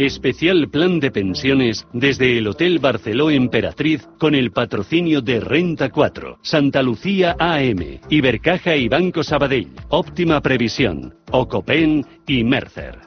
Especial plan de pensiones desde el Hotel Barceló Emperatriz con el patrocinio de Renta 4, Santa Lucía AM, Ibercaja y Banco Sabadell, Óptima Previsión, Ocopen y Mercer.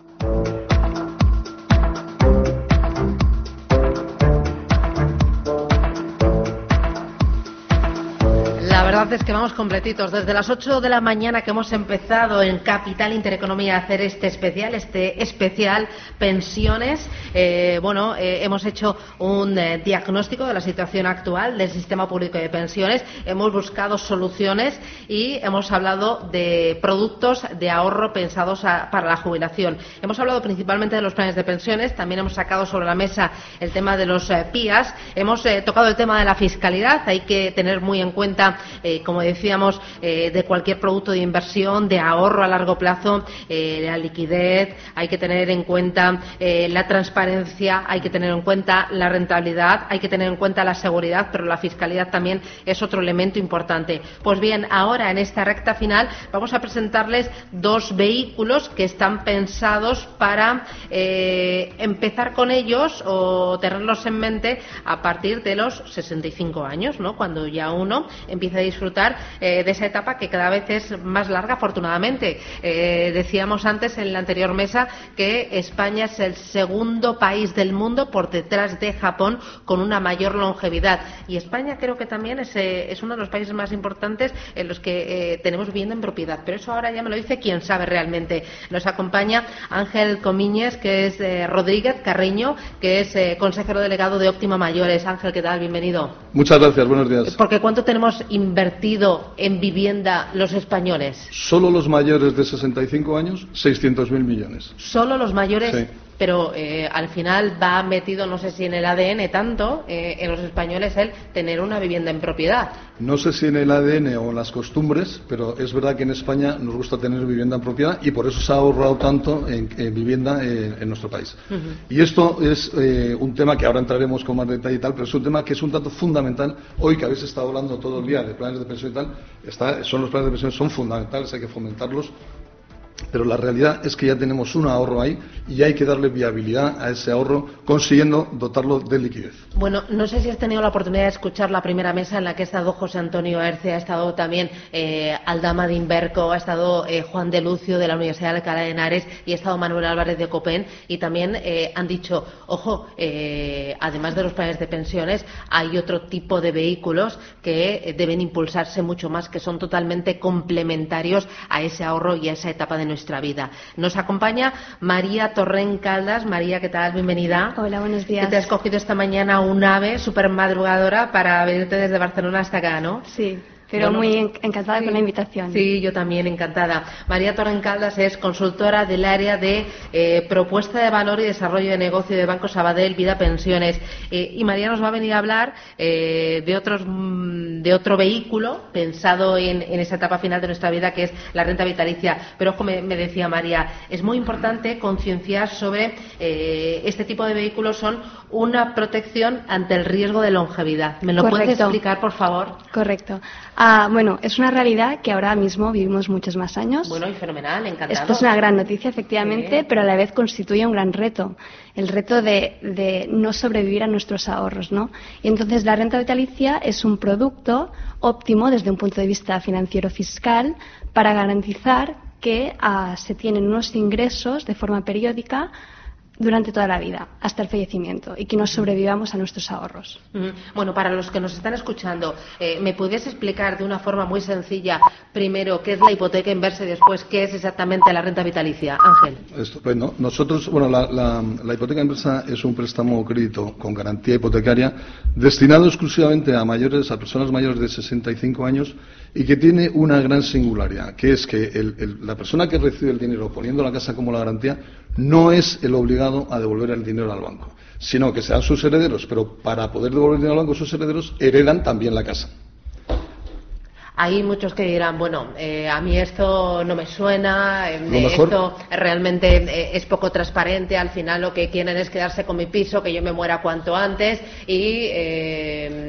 Que vamos completitos. Desde las 8 de la mañana que hemos empezado en Capital Intereconomía a hacer este especial, este especial pensiones, eh, bueno, eh, hemos hecho un eh, diagnóstico de la situación actual del sistema público de pensiones, hemos buscado soluciones y hemos hablado de productos de ahorro pensados para la jubilación. Hemos hablado principalmente de los planes de pensiones, también hemos sacado sobre la mesa el tema de los PIAs, hemos tocado el tema de la fiscalidad, hay que tener muy en cuenta eh, como decíamos, eh, de cualquier producto de inversión, de ahorro a largo plazo, eh, la liquidez, hay que tener en cuenta la transparencia, hay que tener en cuenta la rentabilidad, hay que tener en cuenta la seguridad, pero la fiscalidad también es otro elemento importante. Pues bien, ahora en esta recta final vamos a presentarles dos vehículos que están pensados para empezar con ellos o tenerlos en mente a partir de los 65 años, ¿no? Cuando ya uno empieza a disfrutar eh, de esa etapa que cada vez es más larga, afortunadamente. Eh, decíamos antes en la anterior mesa que España es el segundo país del mundo por detrás de Japón con una mayor longevidad. Y España creo que también es, eh, es uno de los países más importantes en los que tenemos vivienda en propiedad. Pero eso ahora ya me lo dice quien sabe realmente. Nos acompaña Ángel Comíñez, que es Rodríguez Carreño, que es consejero delegado de Óptima Mayores. Ángel, ¿qué tal? Bienvenido. Muchas gracias, buenos días. Porque ¿cuánto tenemos invertido en vivienda los españoles? Solo los mayores de 65 años, 600.000 millones. Solo los mayores. Sí pero eh, al final va metido, no sé si en el ADN tanto, eh, en los españoles el tener una vivienda en propiedad. No sé si en el ADN o en las costumbres, pero es verdad que en España nos gusta tener vivienda en propiedad y por eso se ha ahorrado tanto en, vivienda eh, en, nuestro país. Y esto es un tema que ahora entraremos con más detalle y tal, pero es un tema que es un tanto fundamental. Hoy que habéis estado hablando todo el día de planes de pensión y tal, está, son los planes de pensión son fundamentales, hay que fomentarlos pero la realidad es que ya tenemos un ahorro ahí y hay que darle viabilidad a ese ahorro consiguiendo dotarlo de liquidez. Bueno, no sé si has tenido la oportunidad de escuchar la primera mesa en la que ha estado José Antonio Erce, ha estado también eh, Aldama de Inverco, ha estado eh, Juan de Lucio de la Universidad de Alcalá de Henares y ha estado Manuel Álvarez de Copen y también eh, han dicho, ojo, además de los planes de pensiones, hay otro tipo de vehículos que deben impulsarse mucho más, que son totalmente complementarios a ese ahorro y a esa etapa de nuestra vida. Nos acompaña María Torren Caldas. María, ¿qué tal? Bienvenida. Hola, buenos días. Que te has cogido esta mañana un ave súper madrugadora para venirte desde Barcelona hasta acá, ¿no? Sí pero muy encantada con la invitación. Sí, yo también encantada. María Torrencaldas es consultora del área de eh, propuesta de valor y desarrollo de negocio de Banco Sabadell Vida Pensiones. Eh, y María nos va a venir a hablar eh, de, otros, mm, de otro vehículo pensado en, esa etapa final de nuestra vida que es la renta vitalicia. Pero ojo, me, decía María, es muy importante concienciar sobre este tipo de vehículos son una protección ante el riesgo de longevidad. ¿Me lo puedes explicar, por favor? Correcto. Ah, bueno, es una realidad que ahora mismo vivimos muchos más años. Bueno, y fenomenal, encantado. Esto es una gran noticia, efectivamente, pero a la vez constituye un gran reto. El reto de, no sobrevivir a nuestros ahorros, ¿no? Y entonces la renta vitalicia es un producto óptimo desde un punto de vista financiero fiscal para garantizar que ah, se tienen unos ingresos de forma periódica durante toda la vida, hasta el fallecimiento, y que nos sobrevivamos a nuestros ahorros. Bueno, para los que nos están escuchando, eh, ¿me puedes explicar de una forma muy sencilla, primero, qué es la hipoteca inversa y después qué es exactamente la renta vitalicia? Ángel. Estupendo. Nosotros, bueno, la, hipoteca inversa es un préstamo o crédito con garantía hipotecaria destinado exclusivamente a mayores, a personas mayores de 65 años y que tiene una gran singularidad, que es que la persona que recibe el dinero poniendo la casa como la garantía no es el obligado a devolver el dinero al banco, sino que sean sus herederos, pero para poder devolver el dinero al banco sus herederos heredan también la casa. Hay muchos que dirán, bueno, eh, a mí esto no me suena, eh, esto realmente eh, es poco transparente, al final lo que quieren es quedarse con mi piso, que yo me muera cuanto antes y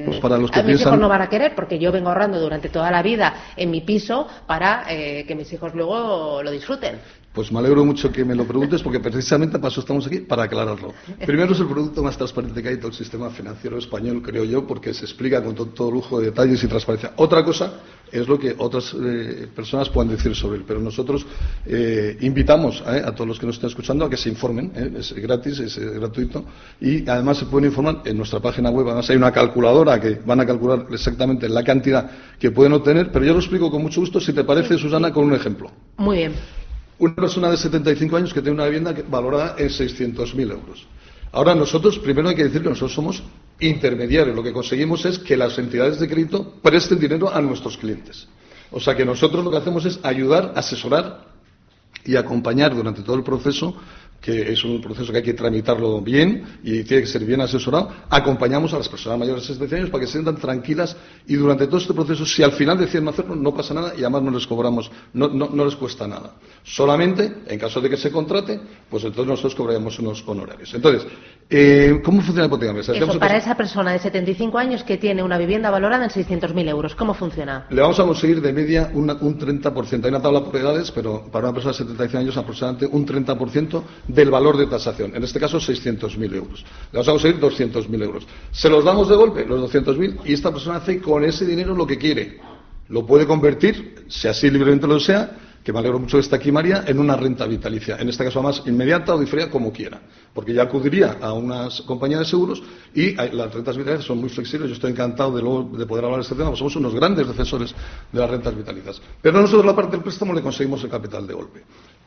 pues para los que a mis hijos no van a querer porque yo vengo ahorrando durante toda la vida en mi piso para que mis hijos luego lo disfruten. Pues me alegro mucho que me lo preguntes porque precisamente para eso estamos aquí, para aclararlo. Primero es el producto más transparente que hay todo el sistema financiero español, creo yo, porque se explica con todo, lujo de detalles y transparencia. Otra cosa es lo que otras eh, personas puedan decir sobre él, pero nosotros eh, invitamos eh, a todos los que nos estén escuchando a que se informen, es gratis, es gratuito y además se pueden informar en nuestra página web. Además hay una calculadora que van a calcular exactamente la cantidad que pueden obtener, pero yo lo explico con mucho gusto, si te parece, Susana, con un ejemplo. Muy bien una persona de 75 años que tiene una vivienda valorada en 600.000 euros. Ahora nosotros, primero hay que decir que nosotros somos intermediarios. Lo que conseguimos es que las entidades de crédito presten dinero a nuestros clientes. O sea que nosotros lo que hacemos es ayudar, asesorar y acompañar durante todo el proceso que es un proceso que hay que tramitarlo bien y tiene que ser bien asesorado, acompañamos a las personas mayores de 60 años para que se sientan tranquilas y durante todo este proceso, si al final deciden hacerlo, no pasa nada y además no les cobramos, no, no, les cuesta nada. Solamente, en caso de que se contrate, pues entonces nosotros cobraremos unos honorarios. Entonces, eh, ¿cómo funciona la hipoteca Eso, para esa persona de 75 años que tiene una vivienda valorada en 600.000 euros, ¿cómo funciona? Le vamos a conseguir de media un 30%. Hay una tabla por edades, pero para una persona de 75 años aproximadamente un 30% del valor de tasación, en este caso 600.000 euros. Le vamos a conseguir 200.000 euros. Se los damos de golpe, los 200.000, y esta persona hace con ese dinero lo que quiere. Lo puede convertir, si así libremente lo desea, que me alegro mucho de estar aquí María, en una renta vitalicia. En este caso, más inmediata o diferida, como quiera. Porque ya acudiría a unas compañías de seguros y las rentas vitalicias son muy flexibles. Yo estoy encantado de, de poder hablar de este tema, porque somos unos grandes defensores de las rentas vitalicias. Pero nosotros, la parte del préstamo, le conseguimos el capital de golpe.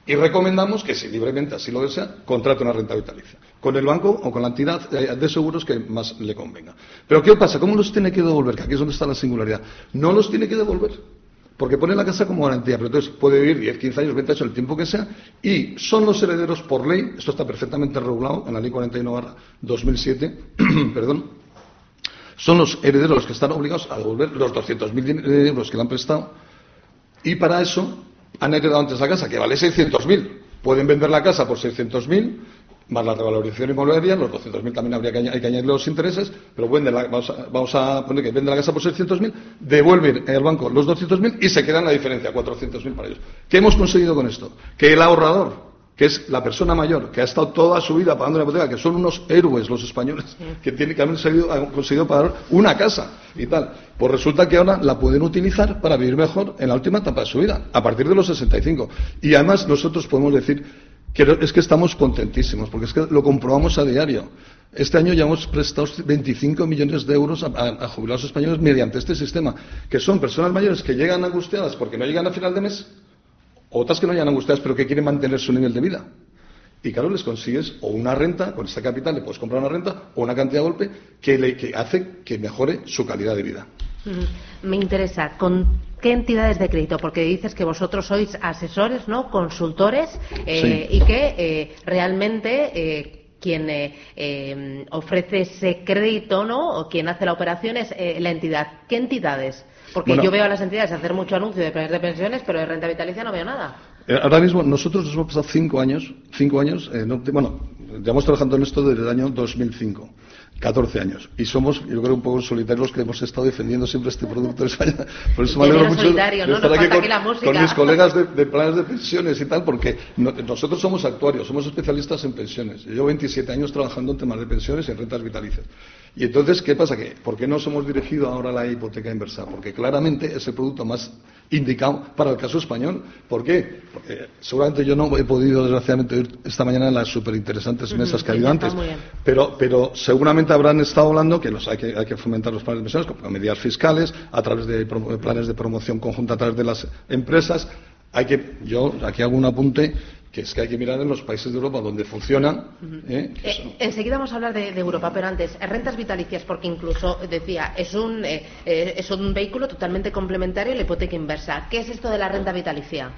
Y recomendamos que, si libremente así lo desea, contrate una renta vitalicia, con el banco o con la entidad de seguros que más le convenga. Pero ¿qué pasa? ¿Cómo los tiene que devolver? Que aquí es donde está la singularidad. No los tiene que devolver, porque pone la casa como garantía, pero entonces puede vivir 10, 15 años, 20 años, el tiempo que sea, y son los herederos por ley, esto está perfectamente regulado en la ley 41 2007, perdón, son los herederos los que están obligados a devolver los 200.000 euros que le han prestado, y para eso han heredado antes la casa, que vale 600.000. Pueden vender la casa por 600.000, más la revalorización inmobiliaria, los 200.000 también habría que, hay que añadir los intereses, pero vamos, a, poner que venden la casa por 600.000, devuelven al banco los 200.000 y se quedan la diferencia, 400.000 para ellos. ¿Qué hemos conseguido con esto? Que el ahorrador que es la persona mayor, que ha estado toda su vida pagando una hipoteca, que son unos héroes los españoles, que, tienen, que han, conseguido pagar una casa y tal. Pues resulta que ahora la pueden utilizar para vivir mejor en la última etapa de su vida, a partir de los 65. Y además nosotros podemos decir que es que estamos contentísimos, porque es que lo comprobamos a diario. Este año ya hemos prestado 25 millones de euros a, a, jubilados españoles mediante este sistema, que son personas mayores que llegan angustiadas porque no llegan a final de mes otras que no hayan angustiadas, pero que quieren mantener su nivel de vida. Y claro, les consigues o una renta, con esta capital le puedes comprar una renta, o una cantidad de golpe que, le, hace que mejore su calidad de vida. Me interesa, ¿con qué entidades de crédito? Porque dices que vosotros sois asesores, ¿no? Consultores, eh, y que eh, realmente eh, quien ofrece ese crédito, ¿no? O quien hace la operación es la entidad. ¿Qué entidades? Porque yo veo a las entidades hacer mucho anuncio de planes de pensiones, pero de renta vitalicia no veo nada. Eh, ahora mismo nosotros nos hemos pasado cinco años, cinco años, eh, bueno, llevamos trabajando en esto desde el año 2005. 14 años. Y somos, yo creo, un poco solitarios los que hemos estado defendiendo siempre este producto en España. Por eso me alegro mucho de estar aquí con, mis colegas de, planes de pensiones y tal, porque nosotros somos actuarios, somos especialistas en pensiones. Yo llevo 27 años trabajando en temas de pensiones y en rentas vitalicias. Y entonces, ¿qué pasa? Que, ¿Por qué nos hemos dirigido ahora a la hipoteca inversa? Porque claramente es el producto más indicado para el caso español. ¿Por qué? Porque seguramente yo no he podido, desgraciadamente, ir esta mañana en las súper interesantes mesas que ha habido antes. Pero, pero seguramente habrán estado hablando que, los, hay que hay que fomentar los planes de pensiones con medidas fiscales, a través de planes de promoción conjunta a través de las empresas. Hay que, yo aquí hago un apunte que es que hay que mirar en los países de Europa donde funcionan. ¿eh? Eh, enseguida vamos a hablar de, Europa, pero antes, rentas vitalicias, porque incluso, decía, es un, eh, es un vehículo totalmente complementario a la hipoteca inversa. ¿Qué es esto de la renta vitalicia?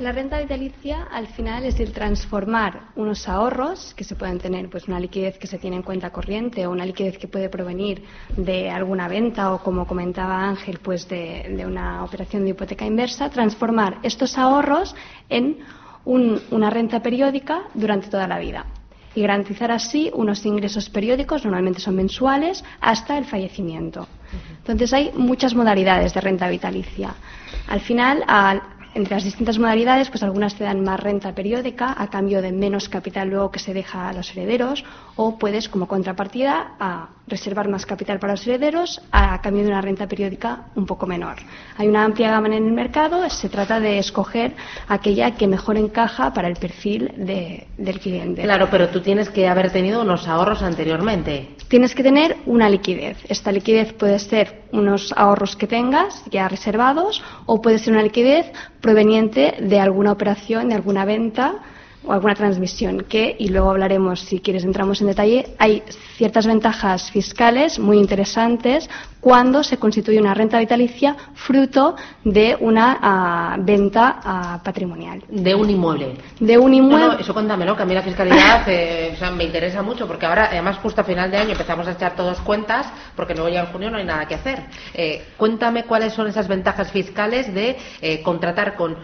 La renta vitalicia al final es el transformar unos ahorros que se pueden tener, pues una liquidez que se tiene en cuenta corriente o una liquidez que puede provenir de alguna venta o como comentaba Ángel, pues de una operación de hipoteca inversa, transformar estos ahorros en una renta periódica durante toda la vida y garantizar así unos ingresos periódicos, normalmente son mensuales, hasta el fallecimiento. Entonces hay muchas modalidades de renta vitalicia. Al final, entre las distintas modalidades, pues algunas te dan más renta periódica a cambio de menos capital luego que se deja a los herederos, o puedes, como contrapartida, reservar más capital para los herederos a cambio de una renta periódica un poco menor. Hay una amplia gama en el mercado, se trata de escoger aquella que mejor encaja para el perfil del cliente. Claro, pero tú tienes que haber tenido unos ahorros anteriormente. Tienes que tener una liquidez. Esta liquidez puede ser unos ahorros que tengas ya reservados o puede ser una liquidez proveniente de alguna operación, de alguna venta o alguna transmisión que, y luego hablaremos, si quieres entramos en detalle, hay ciertas ventajas fiscales muy interesantes cuando se constituye una renta vitalicia fruto de una ah, venta ah, patrimonial. De un inmueble. De un inmueble. No, eso cuéntamelo, que a mí la fiscalidad eh, me interesa mucho, porque ahora, además, justo a final de año empezamos a echar todos cuentas, porque luego ya en junio no hay nada que hacer. Eh, cuéntame cuáles son esas ventajas fiscales de eh, contratar con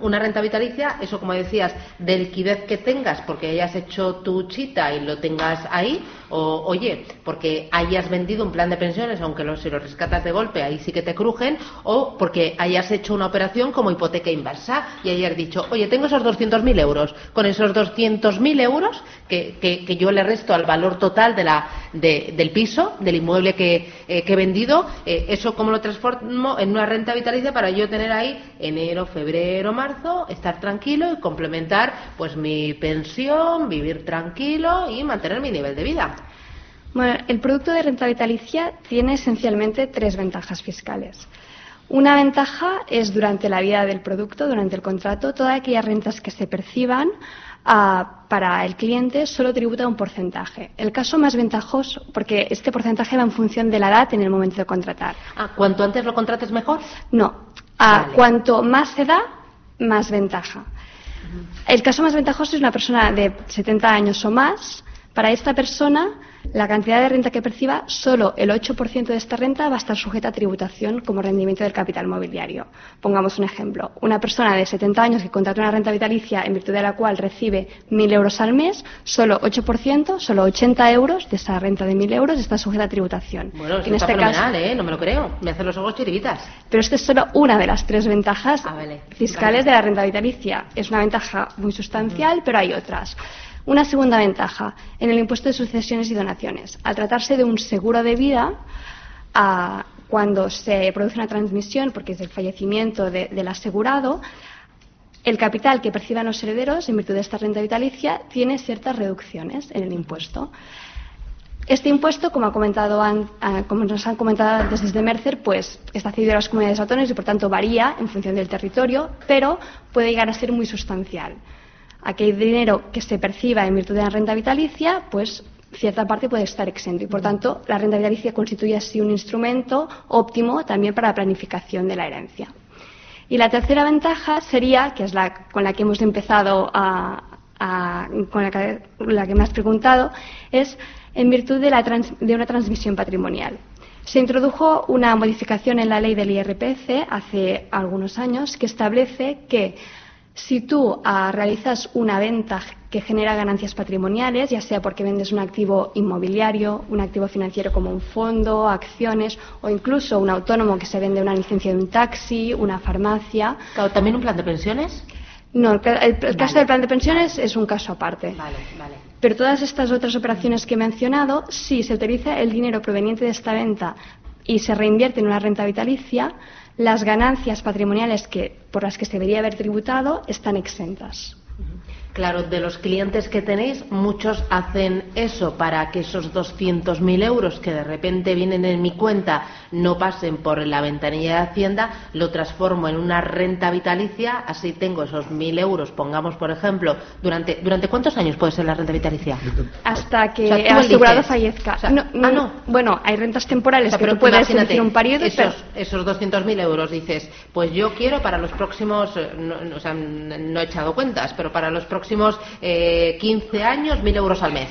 una renta vitalicia, eso como decías, de liquidez que tengas, porque hayas hecho tu chita y lo tengas ahí, o oye, porque hayas vendido un plan de pensiones, aunque si lo rescatas de golpe, ahí sí que te crujen, o porque hayas hecho una operación como hipoteca inversa y hayas dicho, oye, tengo esos 200.000 euros, con esos 200.000 euros que, que, yo le resto al valor total de la, del piso, del inmueble que, eh, he vendido, eh, eso como lo transformo en una renta vitalicia para yo tener ahí enero, febrero, marzo, estar tranquilo y complementar pues mi pensión, vivir tranquilo y mantener mi nivel de vida. Bueno, el producto de renta vitalicia tiene esencialmente tres ventajas fiscales. Una ventaja es durante la vida del producto, durante el contrato, todas aquellas rentas que se perciban ah, para el cliente solo tributa un porcentaje. El caso más ventajoso, porque este porcentaje va en función de la edad en el momento de contratar. Ah, ¿Cuanto antes lo contrates mejor? No. Ah, cuanto más se da, más ventaja. El caso más ventajoso es una persona de 70 años o más. Para esta persona la cantidad de renta que perciba, solo el 8% de esta renta va a estar sujeta a tributación como rendimiento del capital mobiliario. Pongamos un ejemplo. Una persona de 70 años que contrata una renta vitalicia en virtud de la cual recibe 1.000 euros al mes, solo 8%, solo 80 euros de esa renta de 1.000 euros está sujeta a tributación. Bueno, eso en está este fenomenal, ¿eh? No me lo creo. Me hacen los ojos chiribitas. Pero esta es solo una de las tres ventajas ah, fiscales de la renta vitalicia. Es una ventaja muy sustancial, pero hay otras. Una segunda ventaja en el impuesto de sucesiones y donaciones. Al tratarse de un seguro de vida, cuando se produce una transmisión, porque es el fallecimiento del asegurado, el capital que perciban los herederos en virtud de esta renta vitalicia tiene ciertas reducciones en el impuesto. Este impuesto, como, ha comentado, como nos han comentado antes desde Mercer, pues está cedido a las comunidades autónomas y por tanto varía en función del territorio, pero puede llegar a ser muy sustancial aquel dinero que se perciba en virtud de la renta vitalicia, pues cierta parte puede estar exento y por tanto la renta vitalicia constituye así un instrumento óptimo también para la planificación de la herencia. Y la tercera ventaja sería, que es la con la que hemos empezado con la que, me has preguntado, es en virtud de, de una transmisión patrimonial. Se introdujo una modificación en la ley del IRPC hace algunos años que establece que si tú ah, realizas una venta que genera ganancias patrimoniales, ya sea porque vendes un activo inmobiliario, un activo financiero como un fondo, acciones o incluso un autónomo que se vende una licencia de un taxi, una farmacia. ¿También un plan de pensiones? No, el, caso del plan de pensiones es un caso aparte. Vale, vale. Pero todas estas otras operaciones que he mencionado, si se utiliza el dinero proveniente de esta venta y se reinvierte en una renta vitalicia, las ganancias patrimoniales que, por las que se debería haber tributado están exentas. Claro, de los clientes que tenéis, muchos hacen eso para que esos 200.000 euros que de repente vienen en mi cuenta no pasen por la ventanilla de Hacienda, lo transformo en una renta vitalicia, así tengo esos 1.000 euros, pongamos por ejemplo, durante ¿durante cuántos años puede ser la renta vitalicia? Hasta que el asegurado fallezca. ah, no. Bueno, hay rentas temporales pero que tú puedes un periodo. Esos, esos 200.000 euros dices, pues yo quiero para los próximos, eh, no, o sea, no he echado cuentas, pero para los próximos próximos eh, 15 años, 1.000 euros al mes.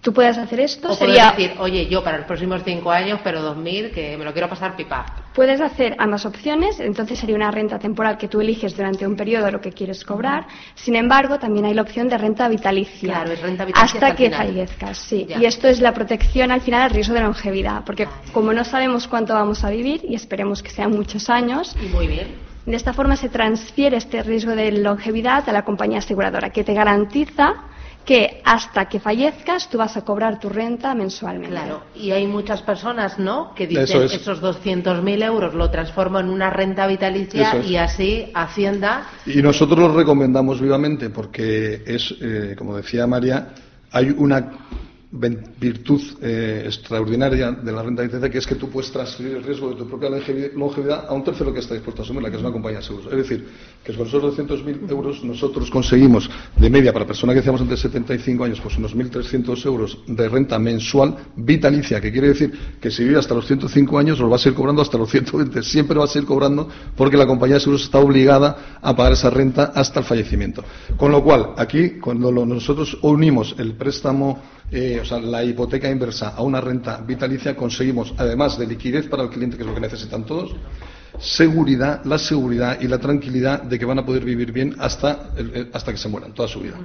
Tú puedes hacer esto. O sería decir, oye, yo para los próximos 5 años, pero 2.000, que me lo quiero pasar pipa. Puedes hacer ambas opciones, entonces sería una renta temporal que tú eliges durante un periodo lo que quieres cobrar. Sin embargo, también hay la opción de renta vitalicia. Claro, es renta vitalicia hasta, que fallezcas, sí. Y esto es la protección al final al riesgo de longevidad, porque como no sabemos cuánto vamos a vivir y esperemos que sean muchos años. Y muy bien De esta forma se transfiere este riesgo de longevidad a la compañía aseguradora, que te garantiza que hasta que fallezcas tú vas a cobrar tu renta mensualmente. Claro, y hay muchas personas, ¿no?, que dicen esos 200.000 euros lo transformo en una renta vitalicia y así Hacienda. Y nosotros lo recomendamos vivamente porque es, eh, como decía María, hay una virtud eh, extraordinaria de la renta vitalicia, que es que tú puedes transferir el riesgo de tu propia longevidad a un tercero que está dispuesto a asumirla, que es una compañía de seguros. Es decir, que con esos 200.000 euros nosotros conseguimos, de media, para personas que decíamos antes 75 años, pues unos 1.300 euros de renta mensual vitalicia, que quiere decir que si vive hasta los 105 años, los va a seguir cobrando hasta los 120. Siempre va a seguir cobrando porque la compañía de seguros está obligada a pagar esa renta hasta el fallecimiento. Con lo cual, aquí, cuando nosotros unimos el préstamo eh, o sea, la hipoteca inversa a una renta vitalicia, conseguimos, además de liquidez para el cliente, que es lo que necesitan todos, seguridad, la seguridad y la tranquilidad de que van a poder vivir bien hasta, hasta que se mueran, toda su vida.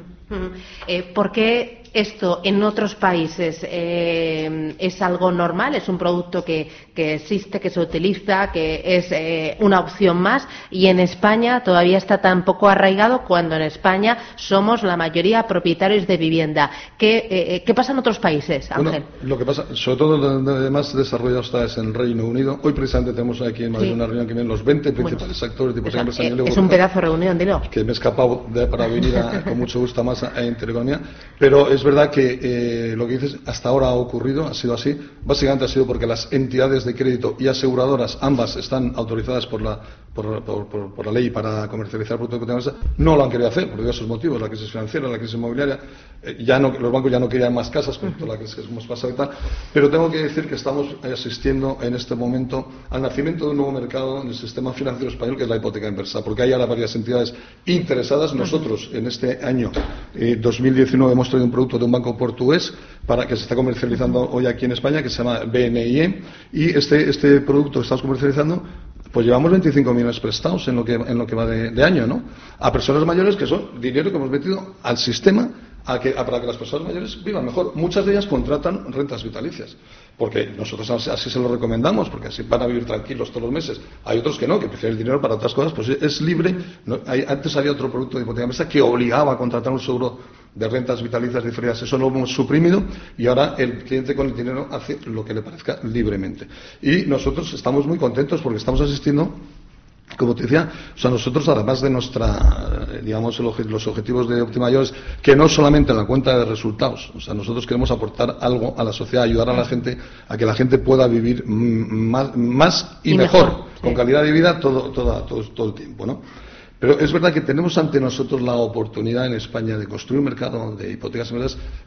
Eh, ¿Por qué esto en otros países eh, es algo normal, es un producto que, existe, que se utiliza, que es eh, una opción más y en España todavía está tan poco arraigado cuando en España somos la mayoría propietarios de vivienda. ¿Qué, eh, pasa en otros países, Ángel? lo que pasa, sobre todo donde más desarrollado está es en Reino Unido. Hoy precisamente tenemos aquí en Madrid una reunión que vienen los 20 principales actores de tipo Es un pedazo de reunión, dilo. Que me he escapado para venir con mucho gusto más a, a Intereconomía, pero es es verdad que eh, lo que dices hasta ahora ha ocurrido, ha sido así. Básicamente ha sido porque las entidades de crédito y aseguradoras, ambas están autorizadas por la, por, la ley para comercializar productos de no lo han querido hacer por diversos motivos, la crisis financiera, la crisis inmobiliaria. Eh, ya no, los bancos ya no querían más casas con toda la crisis que hemos pasado y tal. Pero tengo que decir que estamos asistiendo en este momento al nacimiento de un nuevo mercado en el sistema financiero español, que es la hipoteca inversa, porque hay ahora varias entidades interesadas. Nosotros, en este año 2019, eh, hemos traído un producto de un banco portugués para que se está comercializando hoy aquí en España, que se llama BNIE, y este, este producto que estamos comercializando pues llevamos 25 millones prestados en lo que, en lo que va de, año, ¿no? A personas mayores que son dinero que hemos metido al sistema a que, para que las personas mayores vivan mejor. Muchas de ellas contratan rentas vitalicias porque nosotros así se lo recomendamos, porque así van a vivir tranquilos todos los meses. Hay otros que no, que prefieren el dinero para otras cosas, pues es libre. antes había otro producto de hipoteca mesa que obligaba a contratar un seguro de rentas vitalicias diferidas. Eso lo hemos suprimido y ahora el cliente con el dinero hace lo que le parezca libremente. Y nosotros estamos muy contentos porque estamos asistiendo como te decía, o sea, nosotros además de nuestra, digamos, los objetivos de Optimayores, que no solamente en la cuenta de resultados, o sea, nosotros queremos aportar algo a la sociedad, ayudar a la gente a que la gente pueda vivir más, y, mejor, con calidad de vida todo, todo, todo, el tiempo, ¿no? Pero es verdad que tenemos ante nosotros la oportunidad en España de construir un mercado de hipotecas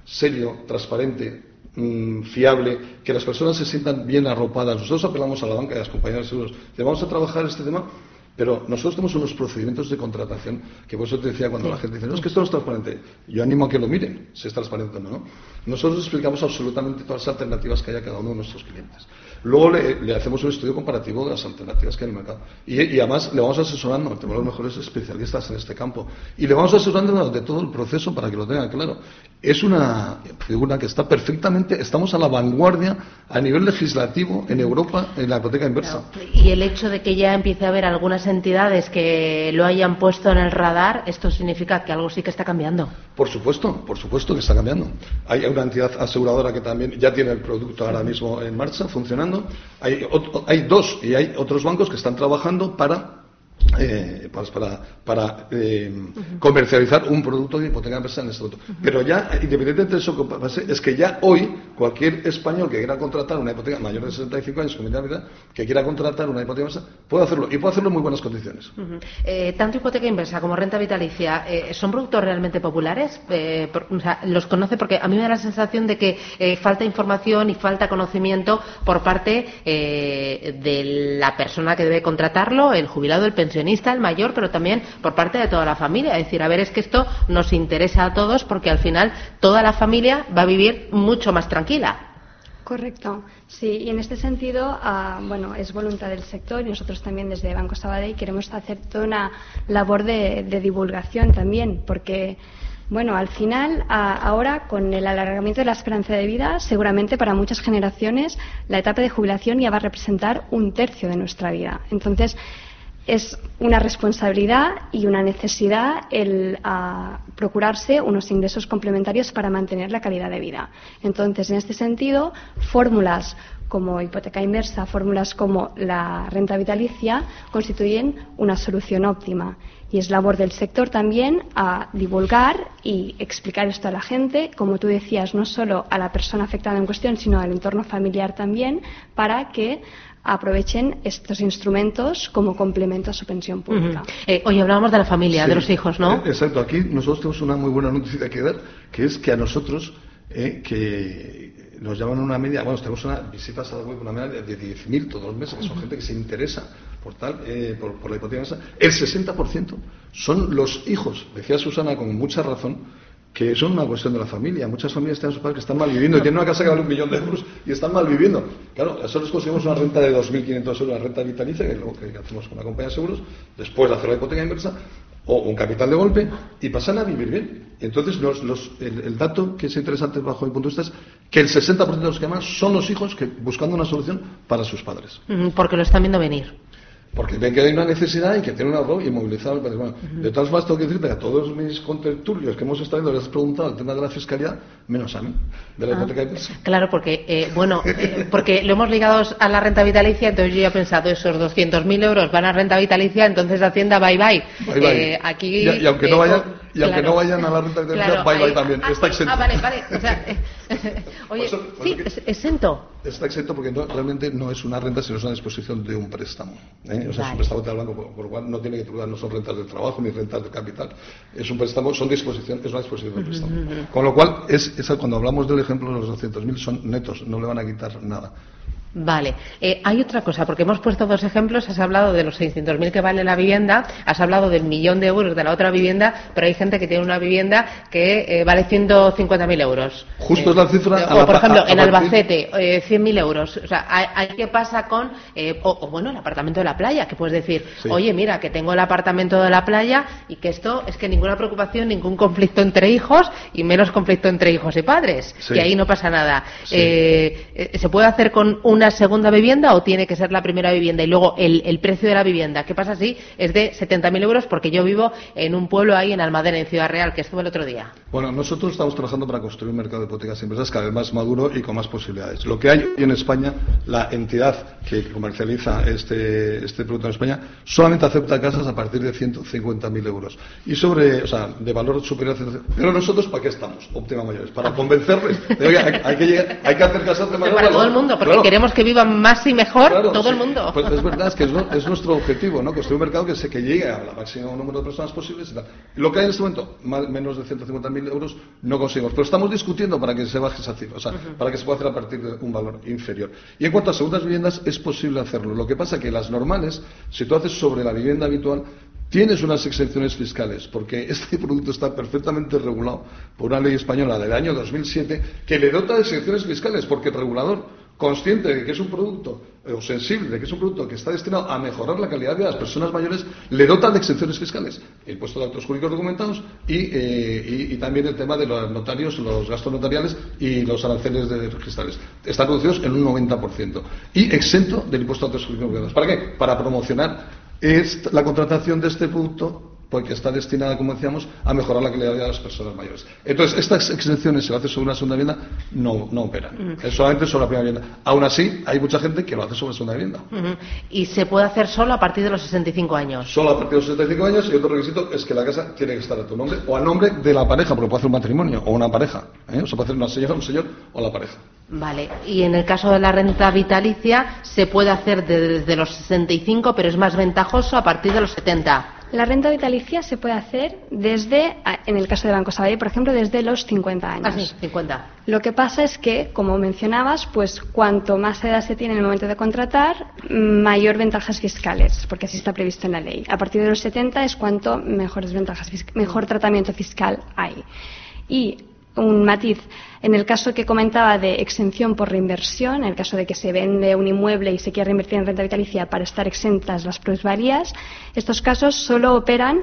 serio, transparente, mm, fiable, que las personas se sientan bien arropadas. Nosotros apelamos a la banca y a las compañías de seguros. vamos a trabajar este tema pero nosotros tenemos unos procedimientos de contratación que por eso te decía cuando la gente dice, no, es que esto no es transparente. Yo animo a que lo miren, si es transparente o no. Nosotros explicamos absolutamente todas las alternativas que hay a cada uno de nuestros clientes. Luego le, hacemos un estudio comparativo de las alternativas que hay en el mercado. Y, además le vamos asesorando, tenemos los mejores especialistas en este campo. Y le vamos asesorando de todo el proceso para que lo tengan claro. Es una figura que está perfectamente, estamos a la vanguardia a nivel legislativo en Europa en la hipoteca inversa. Y el hecho de que ya empiece a haber algunas entidades que lo hayan puesto en el radar, esto significa que algo sí que está cambiando. Por supuesto, por supuesto que está cambiando. Hay una entidad aseguradora que también ya tiene el producto ahora mismo en marcha, funcionando. Hay, hay dos y hay otros bancos que están trabajando para eh, pues para, para eh, comercializar un producto de hipoteca empresa en este momento. Pero ya, independientemente de eso, es que ya hoy cualquier español que quiera contratar una hipoteca mayor de 65 años, que quiera contratar una hipoteca inversa, puede hacerlo y puede hacerlo en muy buenas condiciones. Eh, tanto hipoteca inversa como renta vitalicia, ¿son productos realmente populares? ¿Los conoce? Porque a mí me da la sensación de que falta información y falta conocimiento por parte de la persona que debe contratarlo, el jubilado, el pensionista, el mayor, pero también por parte de toda la familia. Es decir, a ver, es que esto nos interesa a todos porque al final toda la familia va a vivir mucho más tranquila. Correcto, sí, y en este sentido, ah, bueno, es voluntad del sector y nosotros también desde Banco Sabadell queremos hacer toda una labor de, divulgación también, porque, bueno, al final, ah, ahora con el alargamiento de la esperanza de vida, seguramente para muchas generaciones la etapa de jubilación ya va a representar un tercio de nuestra vida. Entonces, es una responsabilidad y una necesidad el procurarse unos ingresos complementarios para mantener la calidad de vida. Entonces, en este sentido, fórmulas como hipoteca inversa, fórmulas como la renta vitalicia, constituyen una solución óptima. Y es labor del sector también a divulgar y explicar esto a la gente, como tú decías, no solo a la persona afectada en cuestión, sino al entorno familiar también, para que aprovechen estos instrumentos como complemento a su pensión pública. Eh, hoy hablábamos de la familia, de los hijos, ¿no? Eh, exacto. Aquí nosotros tenemos una muy buena noticia que dar, que es que a nosotros, eh, que nos llaman una media, bueno, tenemos una visitas a la web, una media de 10.000 todos los meses, que son gente que se interesa por tal, por, la hipoteca. El 60% son los hijos, decía Susana con mucha razón, que son una cuestión de la familia. Muchas familias tienen sus padres que están mal viviendo y tienen una casa que vale un millón de euros y están mal viviendo. Claro, nosotros conseguimos una renta de 2.500 euros, una renta vitalicia, que es lo que hacemos con una compañía de seguros, después de hacer la hipoteca inversa, o un capital de golpe, y pasan a vivir bien. Entonces, el, dato que es interesante bajo mi punto de vista es que el 60% de los que llaman son los hijos que buscando una solución para sus padres. Porque lo están viendo venir porque ven que hay una necesidad y que tiene un ahorro y movilizar el patrimonio. De todas formas, tengo que decirte que a todos mis contertulios que hemos estado les he preguntado el tema de la fiscalidad, menos a mí, de la ah, hipoteca de Claro, porque, eh, bueno, eh, porque lo hemos ligado a la renta vitalicia, entonces yo ya he pensado, esos 200.000 euros van a renta vitalicia, entonces Hacienda bye bye. bye, bye. Eh, aquí, y, aunque no vayan y aunque no vayan a la renta vitalicia, bye bye también. Ah, está exento. Ah, vale, vale. O sea, oye, sí, es exento. Está exento porque realmente no es una renta, sino es una disposición de un préstamo. ¿eh? O sea, es un préstamo del banco, por, lo cual no tiene que tributar, no son rentas de trabajo ni rentas de capital. Es un préstamo, son disposición, es una disposición de préstamo. Con lo cual, es, cuando hablamos del ejemplo de los 200.000 son netos, no le van a quitar nada. Vale. Eh, hay otra cosa, porque hemos puesto dos ejemplos. Has hablado de los 600.000 que vale la vivienda, has hablado del millón de euros de la otra vivienda, pero hay gente que tiene una vivienda que eh, vale 150.000 euros. Justo es la cifra. o, por ejemplo, en Albacete, eh, 100.000 euros. O sea, hay, ¿qué pasa con, eh, o, bueno, el apartamento de la playa? Que puedes decir, oye, mira, que tengo el apartamento de la playa y que esto es que ninguna preocupación, ningún conflicto entre hijos y menos conflicto entre hijos y padres. Y ahí no pasa nada. ¿Se puede hacer con una segunda vivienda o tiene que ser la primera vivienda? Y luego el, precio de la vivienda, ¿qué pasa si es de 70.000 euros? Porque yo vivo en un pueblo ahí en Almadena, en Ciudad Real, que estuve el otro día. Bueno, nosotros estamos trabajando para construir un mercado de hipotecas y empresas cada vez más maduro y con más posibilidades. Lo que hay hoy en España, la entidad que comercializa este, este producto en España, solamente acepta casas a partir de 150.000 euros. Y sobre, o sea, de valor superior a 150.000 Pero nosotros, ¿para qué estamos? Óptima Mayores. Para convencerles hay, que, hay que hacer casas de mayor Para todo el mundo, porque queremos que vivan más y mejor todo el mundo. Pues es verdad, es que es, nuestro objetivo, ¿no? Construir un mercado que, se, que llegue al máximo número de personas posibles y tal. Lo que hay en este momento, menos de 150.000 euros, no conseguimos. Pero estamos discutiendo para que se baje esa cifra, o sea, para que se pueda hacer a partir de un valor inferior. Y en cuanto a segundas viviendas, es posible hacerlo. Lo que pasa es que las normales, si tú haces sobre la vivienda habitual, tienes unas exenciones fiscales, porque este producto está perfectamente regulado por una ley española del año 2007 que le dota de exenciones fiscales, porque el regulador consciente de que es un producto, eh, o sensible de que es un producto que está destinado a mejorar la calidad de vida de las personas mayores, le dotan de exenciones fiscales, el puesto de actos jurídicos documentados y, eh, también el tema de los notarios, los gastos notariales y los aranceles de registrales. Están reducidos en un 90% y exento del impuesto de actos jurídicos documentados. ¿Para qué? Para promocionar la contratación de este producto porque está destinada, como decíamos, a mejorar la calidad de vida de las personas mayores. Entonces, estas exenciones, si lo hace sobre una segunda vivienda, no, no operan. Es solamente sobre la primera vivienda. Aún así, hay mucha gente que lo hace sobre la segunda vivienda. ¿Y se puede hacer solo a partir de los 65 años? Solo a partir de los 65 años y otro requisito es que la casa tiene que estar a tu nombre o a nombre de la pareja, porque puede hacer un matrimonio o una pareja. ¿eh? O sea, puede hacer una señora, un señor o la pareja. Vale, y en el caso de la renta vitalicia se puede hacer desde los 65, pero es más ventajoso a partir de los 70. La renta vitalicia se puede hacer desde, en el caso de Banco Sabadell, por ejemplo, desde los 50 años. Ah, sí, 50. Lo que pasa es que, como mencionabas, pues cuanto más edad se tiene en el momento de contratar, mayor ventajas fiscales, porque así está previsto en la ley. A partir de los 70 es cuanto mejores ventajas, mejor tratamiento fiscal hay. Y un matiz, En el caso que comentaba de exención por reinversión, en el caso de que se vende un inmueble y se quiere reinvertir en renta vitalicia para estar exentas las plusvalías, estos casos solo operan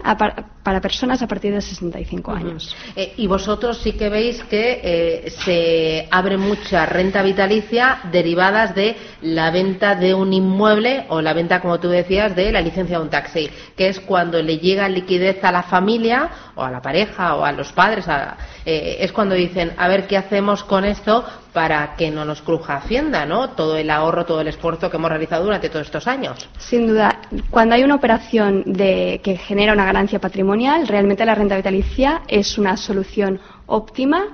para personas a partir de 65 años. Eh, y vosotros sí que veis que eh, se abre mucha renta vitalicia derivadas de la venta de un inmueble o la venta, como tú decías, de la licencia de un taxi, que es cuando le llega liquidez a la familia o a la pareja o a los padres, eh, es cuando dicen, a ver qué hacemos con esto para que no nos cruja Hacienda, ¿no? Todo el ahorro, todo el esfuerzo que hemos realizado durante todos estos años. Sin duda, cuando hay una operación de, que genera una ganancia patrimonial, realmente la renta vitalicia es una solución óptima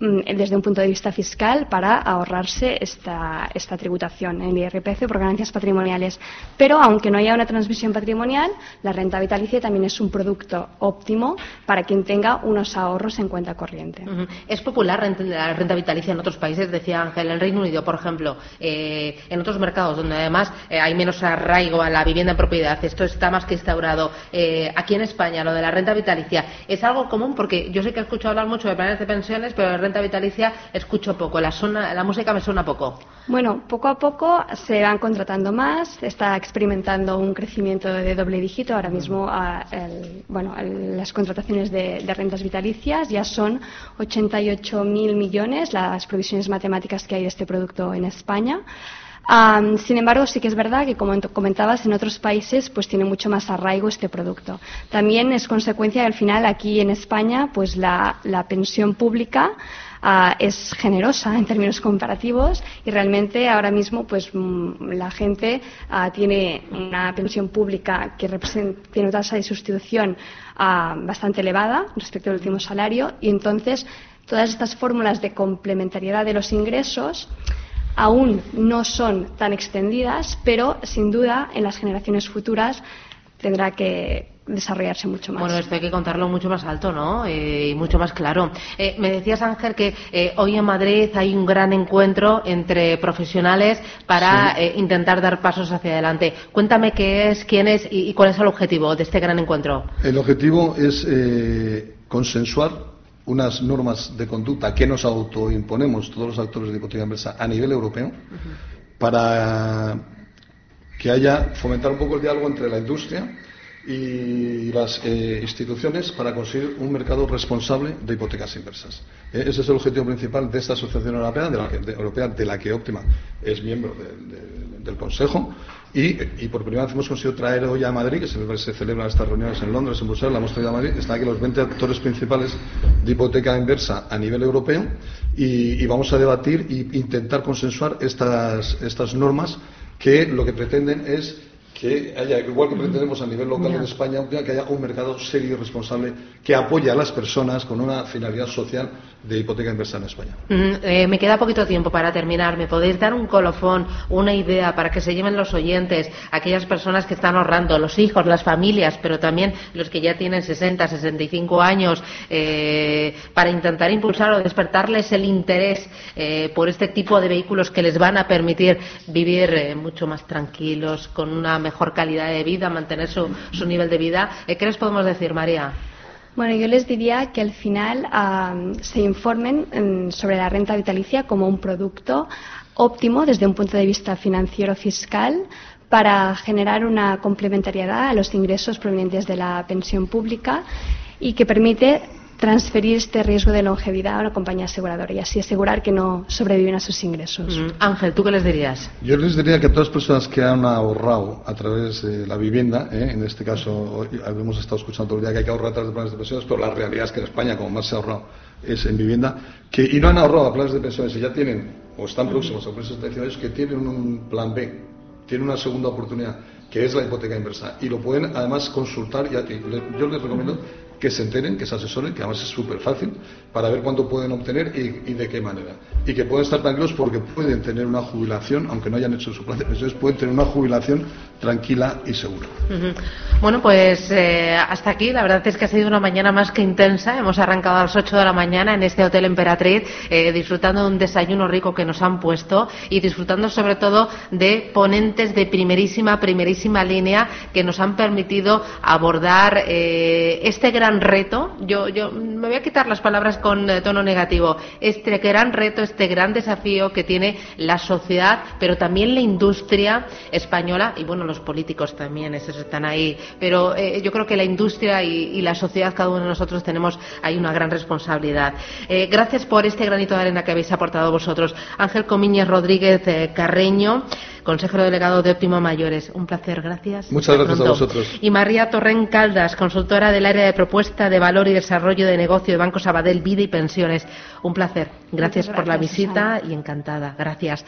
desde un punto de vista fiscal para ahorrarse esta, esta tributación el IRPF por ganancias patrimoniales. Pero aunque no haya una transmisión patrimonial, la renta vitalicia también es un producto óptimo para quien tenga unos ahorros en cuenta corriente. Es popular la renta vitalicia en otros países, decía Ángel, en Reino Unido, por ejemplo, eh, en otros mercados donde además eh, hay menos arraigo a la vivienda en propiedad, esto está más que instaurado. Eh, aquí en España, lo de la renta vitalicia, ¿es algo común? Porque yo sé que he escuchado hablar mucho de planes de pensiones, pero renta vitalicia escucho poco, la, la música me suena poco. Bueno, poco a poco se van contratando más, está experimentando un crecimiento de doble dígito. Ahora mismo bueno, las contrataciones de, rentas vitalicias ya son 88.000 millones las provisiones matemáticas que hay de este producto en España. sin embargo, sí que es verdad que, como comentabas, en otros países pues tiene mucho más arraigo este producto. También es consecuencia que al final aquí en España pues la, la pensión pública Ah, es generosa en términos comparativos y realmente ahora mismo pues mm, la gente ah, tiene una pensión pública que tiene una tasa de sustitución ah, bastante elevada respecto al último salario y entonces todas estas fórmulas de complementariedad de los ingresos aún no son tan extendidas, pero sin duda en las generaciones futuras tendrá que desarrollarse mucho más. Bueno, esto hay que contarlo mucho más alto, ¿no? Eh, y mucho más claro. Eh, me decías, Ángel, que eh, hoy en Madrid hay un gran encuentro entre profesionales para intentar dar pasos hacia adelante. Cuéntame qué es, quién es y, cuál es el objetivo de este gran encuentro. El objetivo es consensuar unas normas de conducta que nos autoimponemos todos los actores de hipoteca inversa a nivel europeo para que haya fomentar un poco el diálogo entre la industria y las eh, instituciones para conseguir un mercado responsable de hipotecas inversas. Eh, ese es el objetivo principal de esta Asociación Europea, de la que, Europea, de la que Optima es miembro del Consejo. Y, por primera vez hemos conseguido traer hoy a Madrid, que se, celebran estas reuniones en Londres, en Bruselas, la hemos traído a Madrid, están aquí los 20 actores principales de hipoteca inversa a nivel europeo y, vamos a debatir e intentar consensuar estas, estas normas que lo que pretenden es que haya, igual que pretendemos a nivel local en España, que haya un mercado serio y responsable que apoye a las personas con una finalidad social de hipoteca inversa en España. Eh, me queda poquito tiempo para terminar. ¿Me podéis dar un colofón, una idea para que se lleven los oyentes, aquellas personas que están ahorrando, los hijos, las familias, pero también los que ya tienen 60, 65 años, eh, para intentar impulsar o despertarles el interés eh, por este tipo de vehículos que les van a permitir vivir mucho más tranquilos, con una mejor calidad de vida, mantener su, su nivel de vida. Eh, ¿Qué les podemos decir, María? Bueno, yo les diría que al final se informen sobre la renta vitalicia como un producto óptimo desde un punto de vista financiero fiscal para generar una complementariedad a los ingresos provenientes de la pensión pública y que permite transferir este riesgo de longevidad a una compañía aseguradora y así asegurar que no sobreviven a sus ingresos. Mm, Ángel, ¿tú qué les dirías? Yo les diría que a todas las personas que han ahorrado a través de la vivienda, ¿eh? en este caso hemos estado escuchando todo el día que hay que ahorrar a través de planes de pensiones, pero la realidad es que en España, como más se ha ahorrado, es en vivienda, que, y no han ahorrado a planes de pensiones y ya tienen, o están próximos a planes de pensiones, que tienen un plan B, tienen una segunda oportunidad, que es la hipoteca inversa. Y lo pueden además consultar, y yo les recomiendo que se enteren, que se asesoren, que además es súper fácil, para ver cuánto pueden obtener y, de qué manera. Y que pueden estar tranquilos porque pueden tener una jubilación, aunque no hayan hecho su plan de pensiones, pueden tener una jubilación tranquila y segura. Bueno, pues eh, hasta aquí. La verdad es que ha sido una mañana más que intensa. Hemos arrancado a las 8 de la mañana en este Hotel Emperatriz, eh, disfrutando de un desayuno rico que nos han puesto y disfrutando sobre todo de ponentes de primerísima, primerísima línea que nos han permitido abordar eh, este gran reto. Yo, yo me voy a quitar las palabras con tono negativo. Este gran reto, este gran desafío que tiene la sociedad, pero también la industria española y bueno, los políticos también, esos están ahí. Pero eh, yo creo que la industria y, la sociedad, cada uno de nosotros tenemos ahí una gran responsabilidad. Eh, gracias por este granito de arena que habéis aportado vosotros. Ángel Comiñez Rodríguez eh, Carreño consejero delegado de Óptimo Mayores. Un placer, gracias. Muchas gracias a vosotros. Y María Torren Caldas, consultora del área de propuesta de valor y desarrollo de negocio de Banco Sabadell Vida y Pensiones. Un placer. Gracias, por la visita y encantada. Gracias.